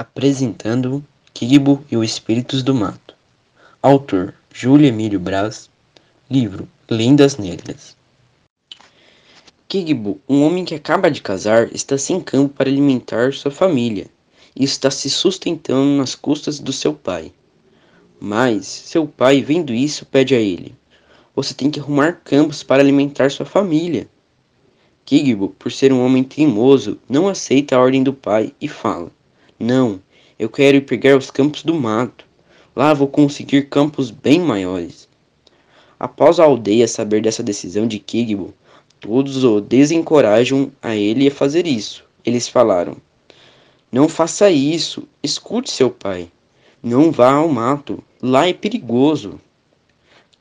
Apresentando Kibo e os Espíritos do Mato. Autor Júlio Emílio Braz. Livro Lendas Negras. Kibo, um homem que acaba de casar, está sem campo para alimentar sua família e está se sustentando nas custas do seu pai. Mas seu pai, vendo isso, pede a ele: Você tem que arrumar campos para alimentar sua família. Kibo, por ser um homem teimoso, não aceita a ordem do pai e fala: não, eu quero ir pegar os campos do mato. Lá vou conseguir campos bem maiores. Após a aldeia saber dessa decisão de Kigbo, todos o desencorajam a ele a fazer isso. Eles falaram: Não faça isso, escute seu pai. Não vá ao mato, lá é perigoso.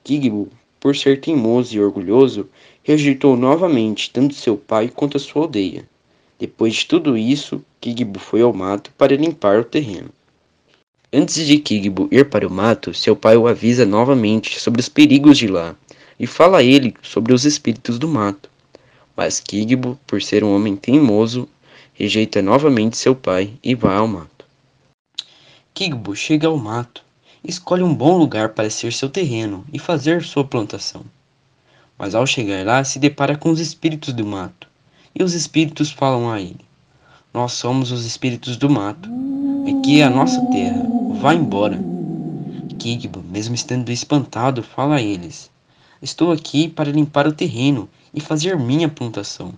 Kigbo, por ser teimoso e orgulhoso, rejeitou novamente tanto seu pai quanto a sua aldeia. Depois de tudo isso, Kigbo foi ao mato para limpar o terreno. Antes de Kigbo ir para o mato, seu pai o avisa novamente sobre os perigos de lá e fala a ele sobre os espíritos do mato. Mas Kigbo, por ser um homem teimoso, rejeita novamente seu pai e vai ao mato. Kigbo chega ao mato, escolhe um bom lugar para ser seu terreno e fazer sua plantação. Mas ao chegar lá, se depara com os espíritos do mato e os espíritos falam a ele: Nós somos os espíritos do mato. Aqui é a nossa terra. Vá embora. Kigbo, mesmo estando espantado, fala a eles: Estou aqui para limpar o terreno e fazer minha plantação.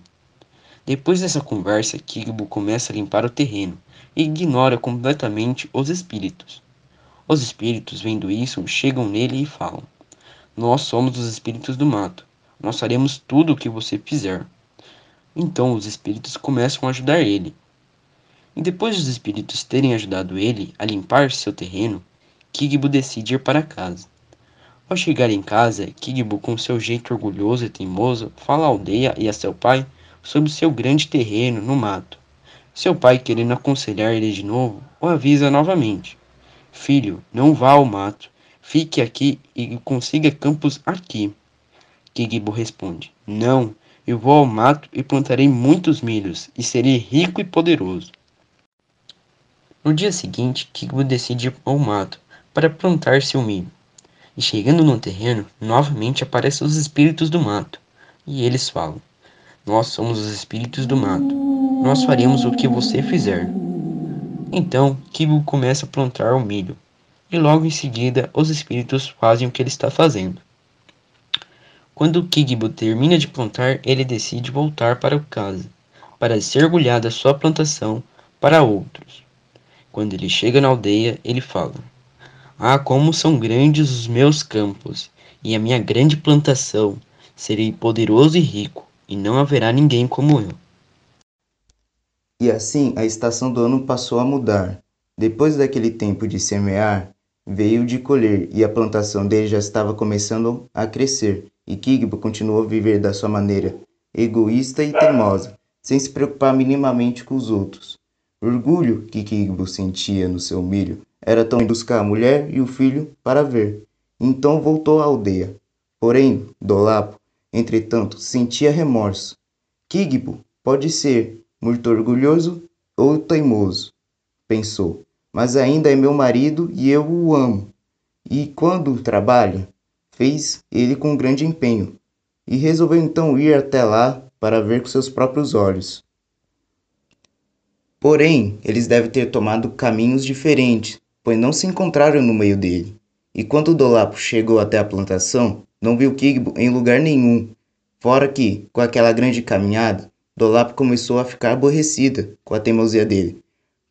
Depois dessa conversa, Kigbo começa a limpar o terreno e ignora completamente os espíritos. Os espíritos, vendo isso, chegam nele e falam: Nós somos os espíritos do mato. Nós faremos tudo o que você fizer. Então os espíritos começam a ajudar ele. E depois dos espíritos terem ajudado ele a limpar seu terreno, Kigbo decide ir para casa. Ao chegar em casa, Kigbo, com seu jeito orgulhoso e teimoso, fala à aldeia e a seu pai sobre seu grande terreno no mato. Seu pai, querendo aconselhar ele de novo, o avisa novamente: Filho, não vá ao mato. Fique aqui e consiga campos aqui. Kigbo responde: Não, eu vou ao mato e plantarei muitos milhos, e serei rico e poderoso. No dia seguinte, Kigbo decide ir ao mato para plantar seu milho. E chegando no terreno, novamente aparecem os espíritos do mato. E eles falam: Nós somos os espíritos do mato. Nós faremos o que você fizer. Então, Kigbo começa a plantar o milho. E logo em seguida, os espíritos fazem o que ele está fazendo. Quando Kigbo termina de plantar, ele decide voltar para casa, para se orgulhar da sua plantação para outros. Quando ele chega na aldeia, ele fala: Ah, como são grandes os meus campos e a minha grande plantação! Serei poderoso e rico, e não haverá ninguém como eu. E assim a estação do ano passou a mudar. Depois daquele tempo de semear, veio de colher, e a plantação dele já estava começando a crescer e Kigbo continuou a viver da sua maneira egoísta e teimosa, sem se preocupar minimamente com os outros. O orgulho que Kigbo sentia no seu milho era tão buscar a mulher e o filho para ver. Então voltou à aldeia. Porém, Dolapo, entretanto, sentia remorso. Kigbo pode ser muito orgulhoso ou teimoso, pensou, mas ainda é meu marido e eu o amo. E quando trabalha, fez ele com grande empenho, e resolveu então ir até lá para ver com seus próprios olhos. Porém, eles devem ter tomado caminhos diferentes, pois não se encontraram no meio dele. E quando Dolapo chegou até a plantação, não viu Kigbo em lugar nenhum, fora que, com aquela grande caminhada, Dolapo começou a ficar aborrecida com a teimosia dele.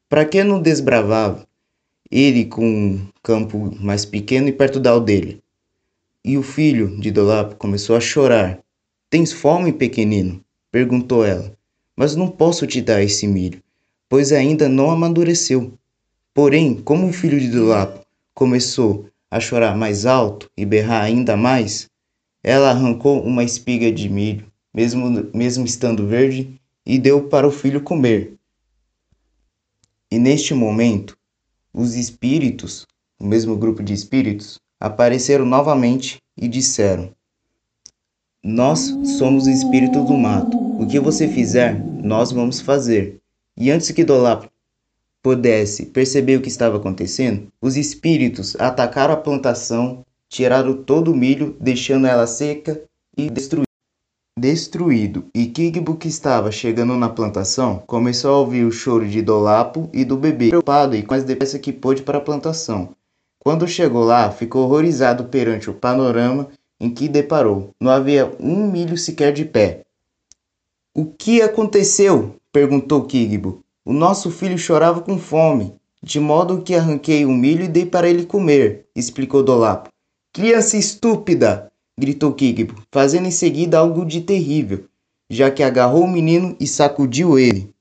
Para que não desbravava? Ele com um campo mais pequeno e perto da aldeia. E o filho de Dolapo começou a chorar. Tens fome, pequenino? perguntou ela. Mas não posso te dar esse milho, pois ainda não amadureceu. Porém, como o filho de Dolapo começou a chorar mais alto e berrar ainda mais, ela arrancou uma espiga de milho, mesmo, mesmo estando verde, e deu para o filho comer. E neste momento, os espíritos, o mesmo grupo de espíritos, apareceram novamente e disseram: Nós somos o espírito do mato. O que você fizer, nós vamos fazer. E antes que Dolapo pudesse perceber o que estava acontecendo, os espíritos atacaram a plantação, tiraram todo o milho, deixando ela seca e destruída. Destruído, e Kigbo, que estava chegando na plantação, começou a ouvir o choro de Dolapo e do bebê, preocupado e com mais depressa que pôde para a plantação. Quando chegou lá, ficou horrorizado perante o panorama em que deparou. Não havia um milho sequer de pé. O que aconteceu? perguntou Kigbo. O nosso filho chorava com fome, de modo que arranquei o milho e dei para ele comer, explicou Dolapo. Criança estúpida! gritou Kigbo, fazendo em seguida algo de terrível, já que agarrou o menino e sacudiu ele.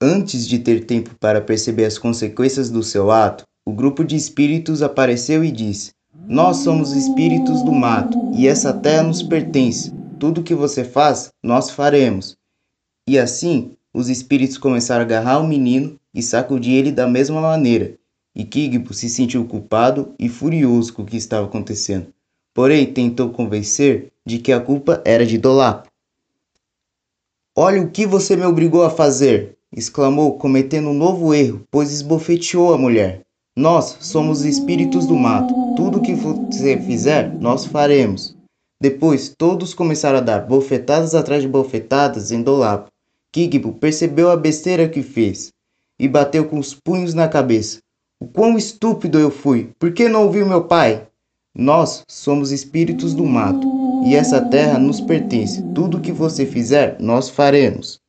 Antes de ter tempo para perceber as consequências do seu ato, o grupo de espíritos apareceu e disse: Nós somos espíritos do mato e essa terra nos pertence. Tudo que você faz, nós faremos. E assim, os espíritos começaram a agarrar o menino e sacudir ele da mesma maneira, e Kigbo se sentiu culpado e furioso com o que estava acontecendo. Porém, tentou convencer de que a culpa era de Dolapo. Olha o que você me obrigou a fazer! exclamou, cometendo um novo erro, pois esbofeteou a mulher. Nós somos espíritos do mato. Tudo que você fizer, nós faremos. Depois, todos começaram a dar bofetadas atrás de bofetadas em Dolapo. Kigbo percebeu a besteira que fez e bateu com os punhos na cabeça. O quão estúpido eu fui! Por que não ouvi meu pai? Nós somos espíritos do mato e essa terra nos pertence. Tudo o que você fizer, nós faremos.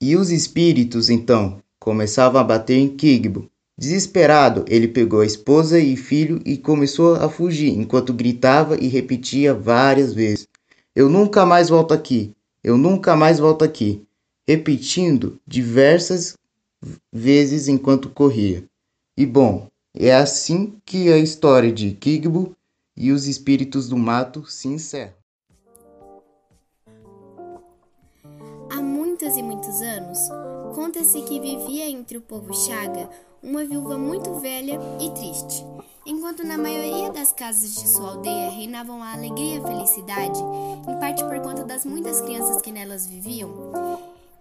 E os espíritos, então, começavam a bater em Kigbo. Desesperado, ele pegou a esposa e filho e começou a fugir, enquanto gritava e repetia várias vezes: Eu nunca mais volto aqui. Eu nunca mais volto aqui, repetindo diversas vezes enquanto corria. E bom, é assim que a história de Kigbo e os espíritos do mato se encerra. Há muitos e muitos anos, conta-se que vivia entre o povo Chaga uma viúva muito velha e triste. Enquanto na maioria das casas de sua aldeia reinavam a alegria e a felicidade, em parte por conta das muitas crianças que nelas viviam,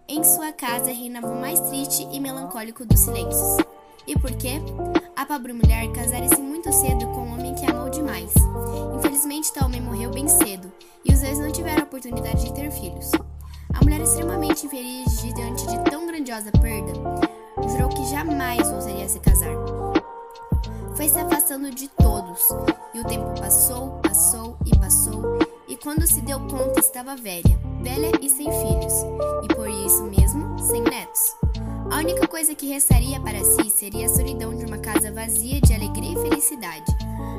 em sua casa reinava o mais triste e melancólico dos silêncios. E por quê? A pobre mulher casara-se muito cedo com um homem que amou demais. Infelizmente, tal homem morreu bem cedo, e os dois não tiveram a oportunidade de ter filhos. A mulher, extremamente infeliz diante de tão grandiosa perda, jurou que jamais ousaria se casar. Foi se afastando de todos, e o tempo passou, passou e passou, e quando se deu conta estava velha, velha e sem filhos, e por isso mesmo sem netos. A única coisa que restaria para si seria a solidão de uma casa vazia de alegria e felicidade.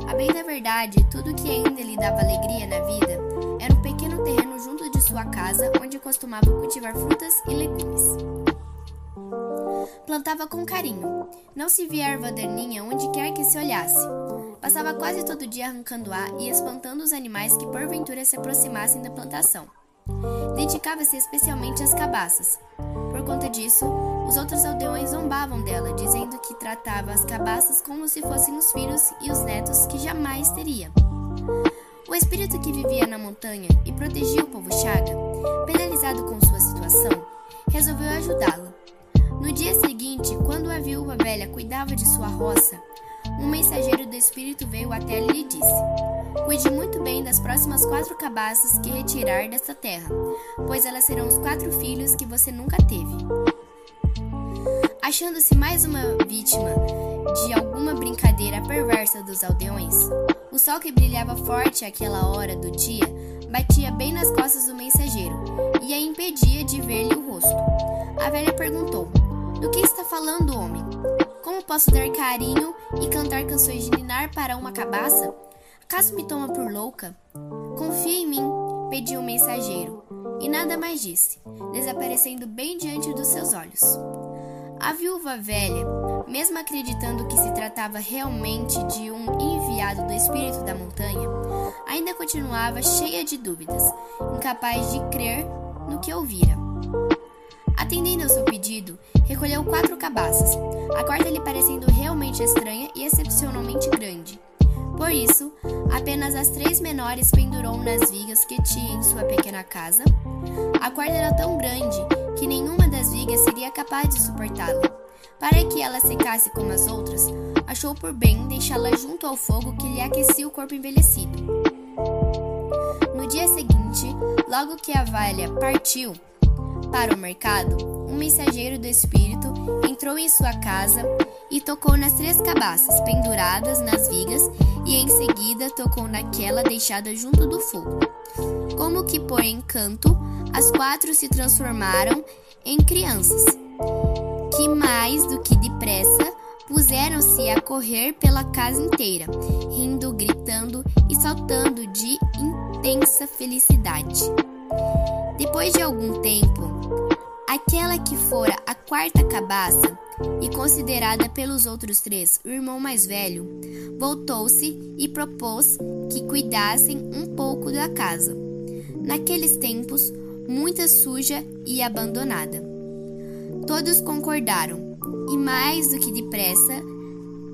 A bem da verdade, tudo que ainda lhe dava alegria na vida era um pequeno terreno junto de sua casa onde costumava cultivar frutas e legumes. Plantava com carinho. Não se via erva daninha onde quer que se olhasse. Passava quase todo dia arrancando ar e espantando os animais que porventura se aproximassem da plantação. Dedicava-se especialmente às cabaças. Por conta disso, os outros aldeões zombavam dela, dizendo que tratava as cabaças como se fossem os filhos e os netos que jamais teria. O espírito que vivia na montanha e protegia o povo Chaga, penalizado com sua situação, resolveu ajudá-la. No dia seguinte, quando a viúva velha cuidava de sua roça, um mensageiro do espírito veio até ela e disse: Cuide muito bem das próximas quatro cabaças que retirar desta terra, pois elas serão os quatro filhos que você nunca teve. Achando-se mais uma vítima de alguma brincadeira perversa dos aldeões, o sol que brilhava forte àquela hora do dia batia bem nas costas do mensageiro e a impedia de ver-lhe o rosto. A velha perguntou: Do que está falando, homem? Como posso dar carinho e cantar canções de ninar para uma cabaça? Acaso me toma por louca? Confia em mim, pediu o mensageiro, e nada mais disse, desaparecendo bem diante dos seus olhos. A viúva velha, mesmo acreditando que se tratava realmente de um enviado do espírito da montanha, ainda continuava cheia de dúvidas, incapaz de crer no que ouvira. Atendendo ao seu pedido, recolheu quatro cabaças, a quarta lhe parecendo realmente estranha e excepcionalmente grande. Por isso, apenas as três menores pendurou nas vigas que tinha em sua pequena casa. A quarta era tão grande que nenhuma das vigas seria capaz de suportá-la. Para que ela secasse como as outras, achou por bem deixá-la junto ao fogo que lhe aquecia o corpo envelhecido. No dia seguinte, logo que a valha partiu para o mercado, um mensageiro do espírito entrou em sua casa e tocou nas três cabaças penduradas nas vigas e em seguida tocou naquela deixada junto do fogo. Como que por encanto, as quatro se transformaram em crianças, que mais do que depressa puseram-se a correr pela casa inteira, rindo, gritando e saltando de intensa felicidade. Depois de algum tempo, aquela que fora a quarta cabaça e considerada pelos outros três o irmão mais velho, voltou-se e propôs que cuidassem um pouco da casa. Naqueles tempos, muita suja e abandonada. Todos concordaram e, mais do que depressa,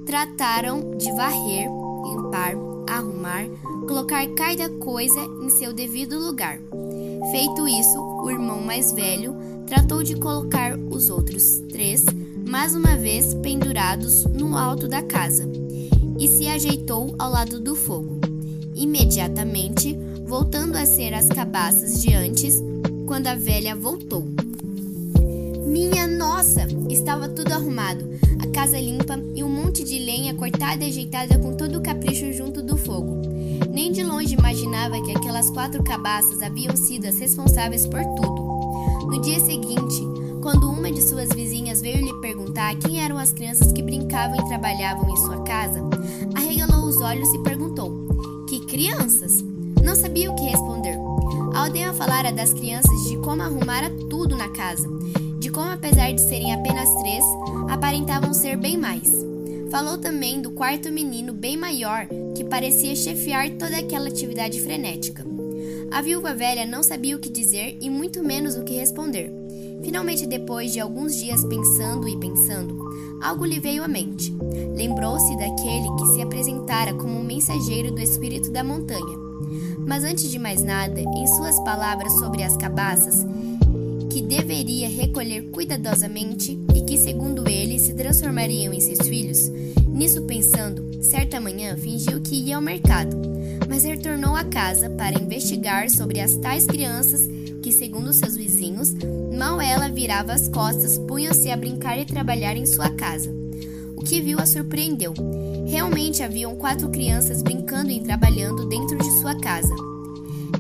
trataram de varrer, limpar, arrumar, colocar cada coisa em seu devido lugar. Feito isso, o irmão mais velho tratou de colocar os outros três mais uma vez pendurados no alto da casa e se ajeitou ao lado do fogo. Imediatamente, voltando a ser as cabaças de antes, quando a velha voltou. Minha nossa! Estava tudo arrumado, a casa limpa e um monte de lenha cortada e ajeitada com todo o capricho junto do fogo. Nem de longe imaginava que aquelas quatro cabaças haviam sido as responsáveis por tudo. No dia seguinte, quando uma de suas vizinhas veio lhe perguntar quem eram as crianças que brincavam e trabalhavam em sua casa, arregalou os olhos e perguntou: Que crianças? Não sabia o que responder. A aldeia falara das crianças de como arrumara tudo na casa, de como, apesar de serem apenas três, aparentavam ser bem mais. Falou também do quarto menino bem maior que parecia chefiar toda aquela atividade frenética. A viúva velha não sabia o que dizer e muito menos o que responder. Finalmente, depois de alguns dias pensando e pensando, algo lhe veio à mente. Lembrou-se daquele que se apresentara como um mensageiro do espírito da montanha. Mas antes de mais nada, em suas palavras sobre as cabaças, que deveria recolher cuidadosamente e que, segundo ele, se transformariam em seus filhos, nisso pensando, certa manhã fingiu que ia ao mercado, mas retornou à casa para investigar sobre as tais crianças que, segundo seus vizinhos, mal ela virava as costas, punham-se a brincar e trabalhar em sua casa. O que viu a surpreendeu. Realmente haviam quatro crianças brincando e trabalhando dentro de sua casa.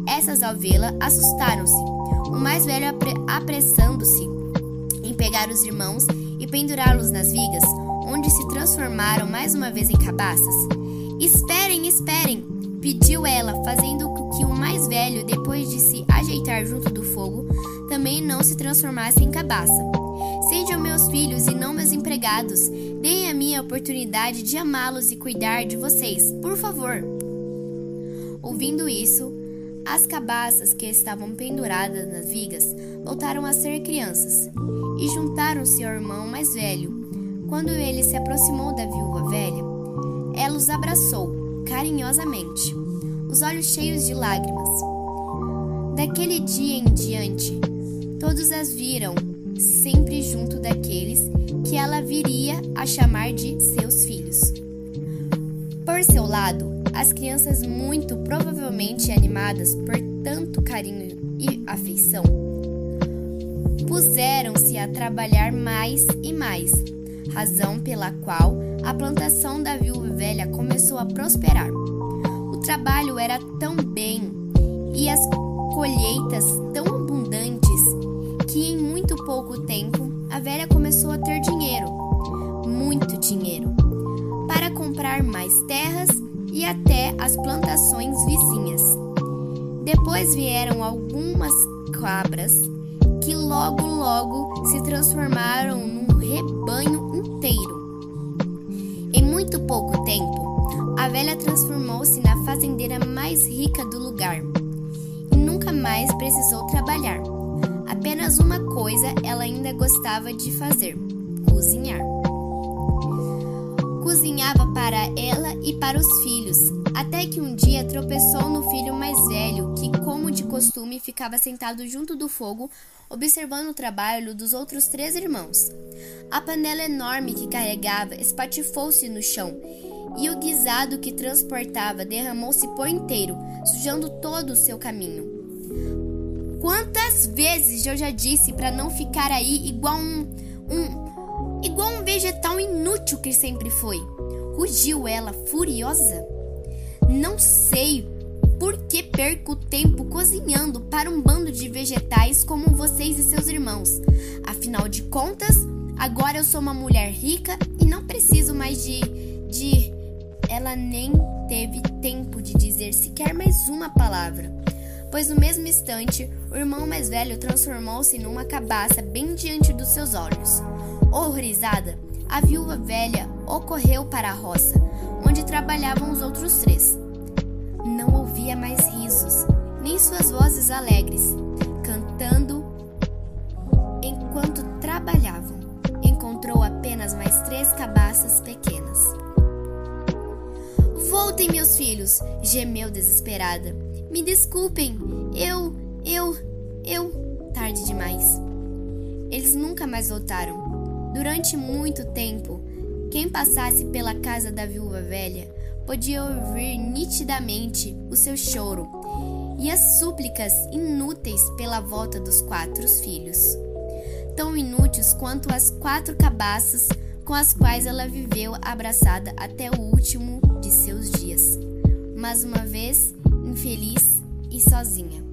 Essas ao vê-la assustaram-se, o mais velho apre apressando-se em pegar os irmãos e pendurá-los nas vigas, transformaram mais uma vez em cabaças. Esperem, esperem! pediu ela, fazendo com que o mais velho, depois de se ajeitar junto do fogo, também não se transformasse em cabaça. Sejam meus filhos e não meus empregados. Deem a mim a oportunidade de amá-los e cuidar de vocês, por favor. Ouvindo isso, as cabaças que estavam penduradas nas vigas voltaram a ser crianças e juntaram-se ao irmão mais velho. Quando ele se aproximou da viúva velha, ela os abraçou carinhosamente, os olhos cheios de lágrimas. Daquele dia em diante, todos as viram sempre junto daqueles que ela viria a chamar de seus filhos. Por seu lado, as crianças, muito provavelmente animadas por tanto carinho e afeição, puseram-se a trabalhar mais e mais, razão pela qual a plantação da viúva velha começou a prosperar. O trabalho era tão bem e as colheitas tão abundantes que em muito pouco tempo a velha começou a ter dinheiro, muito dinheiro, para comprar mais terras e até as plantações vizinhas. Depois vieram algumas cabras que logo logo se transformaram num rebanho velha transformou-se na fazendeira mais rica do lugar e nunca mais precisou trabalhar. Apenas uma coisa ela ainda gostava de fazer: cozinhar. Cozinhava para ela e para os filhos, Até que um dia tropeçou no filho mais velho, que, como de costume, ficava sentado junto do fogo, observando o trabalho dos outros três irmãos. A panela enorme que carregava espatifou-se no chão, e o guisado que transportava derramou-se por inteiro, sujando todo o seu caminho. Quantas vezes eu já disse para não ficar aí igual um, um igual um vegetal inútil que sempre foi? Rugiu ela furiosa. Não sei por que perco tempo cozinhando para um bando de vegetais como vocês e seus irmãos. Afinal de contas, agora eu sou uma mulher rica e não preciso mais de de ela nem teve tempo de dizer sequer mais uma palavra pois no mesmo instante o irmão mais velho transformou-se numa cabaça bem diante dos seus olhos. Horrorizada, a viúva velha ocorreu para a roça, onde trabalhavam os outros três. Não ouvia mais risos, nem suas vozes alegres, cantando enquanto trabalhavam. Encontrou apenas mais três cabaças pequenas. Voltem, meus filhos! gemeu desesperada. Me desculpem, eu, eu, eu. Tarde demais. Eles nunca mais voltaram. Durante muito tempo, quem passasse pela casa da viúva velha podia ouvir nitidamente o seu choro e as súplicas inúteis pela volta dos quatro filhos, tão inúteis quanto as quatro cabaças com as quais ela viveu abraçada até o último de seus dias. Mas uma vez infeliz e sozinha.